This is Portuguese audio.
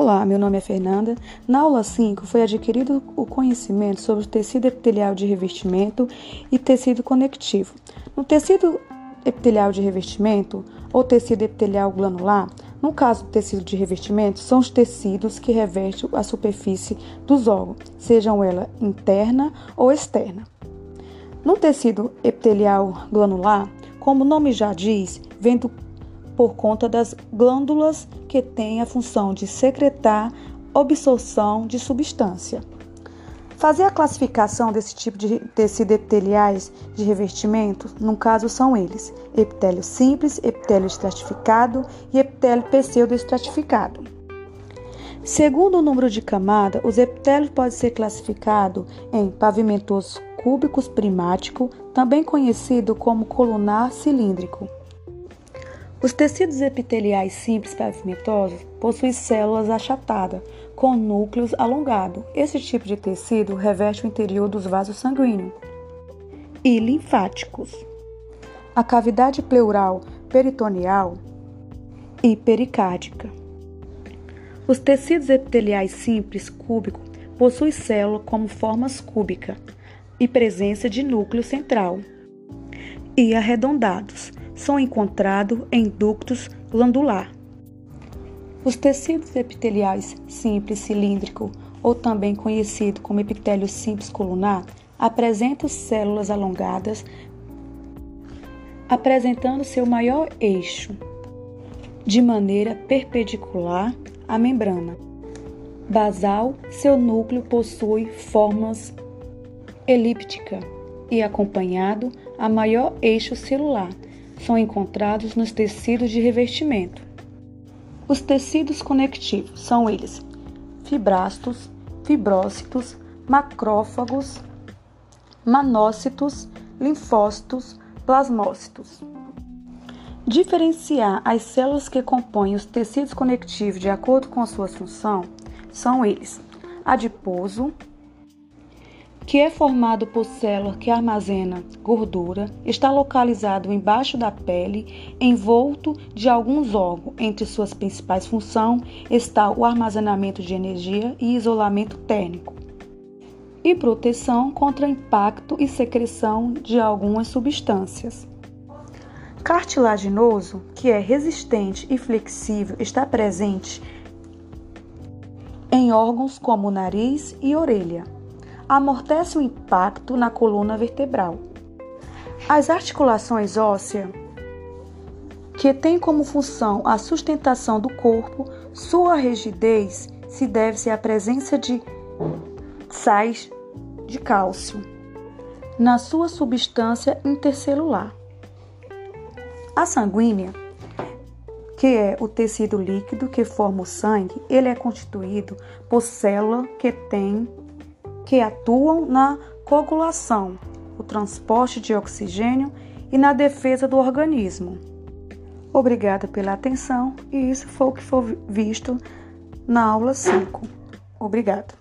Olá, meu nome é Fernanda. Na aula 5 foi adquirido o conhecimento sobre o tecido epitelial de revestimento e tecido conectivo. No tecido epitelial de revestimento ou tecido epitelial granular, no caso do tecido de revestimento, são os tecidos que revestem a superfície dos órgãos, sejam ela interna ou externa. No tecido epitelial granular, como o nome já diz, vem do por conta das glândulas que têm a função de secretar absorção de substância. Fazer a classificação desse tipo de tecido epiteliais de revestimento, no caso são eles: epitélio simples, epitélio estratificado e epitélio pseudoestratificado. Segundo o número de camada, os epitélios podem ser classificados em pavimentoso cúbicos primático, também conhecido como colunar cilíndrico. Os tecidos epiteliais simples pavimentosos possuem células achatadas, com núcleos alongados. Esse tipo de tecido reveste o interior dos vasos sanguíneos e linfáticos. A cavidade pleural, peritoneal e pericárdica. Os tecidos epiteliais simples cúbicos possuem células como formas cúbicas e presença de núcleo central e arredondados são encontrados em ductos glandular. Os tecidos epiteliais simples cilíndrico, ou também conhecido como epitélio simples colunar, apresentam células alongadas, apresentando seu maior eixo de maneira perpendicular à membrana. Basal, seu núcleo possui formas elíptica e acompanhado a maior eixo celular, são encontrados nos tecidos de revestimento. Os tecidos conectivos são eles: fibrastos, fibrócitos, macrófagos, manócitos, linfócitos, plasmócitos. Diferenciar as células que compõem os tecidos conectivos de acordo com sua função são eles: adiposo, que é formado por célula que armazena gordura, está localizado embaixo da pele, envolto de alguns órgãos. Entre suas principais funções está o armazenamento de energia e isolamento térmico, e proteção contra impacto e secreção de algumas substâncias. Cartilaginoso, que é resistente e flexível, está presente em órgãos como nariz e orelha amortece o impacto na coluna vertebral. As articulações ósseas, que têm como função a sustentação do corpo, sua rigidez se deve à presença de sais de cálcio na sua substância intercelular. A sanguínea, que é o tecido líquido que forma o sangue, ele é constituído por célula que tem que atuam na coagulação, o transporte de oxigênio e na defesa do organismo. Obrigada pela atenção e isso foi o que foi visto na aula 5. Obrigada.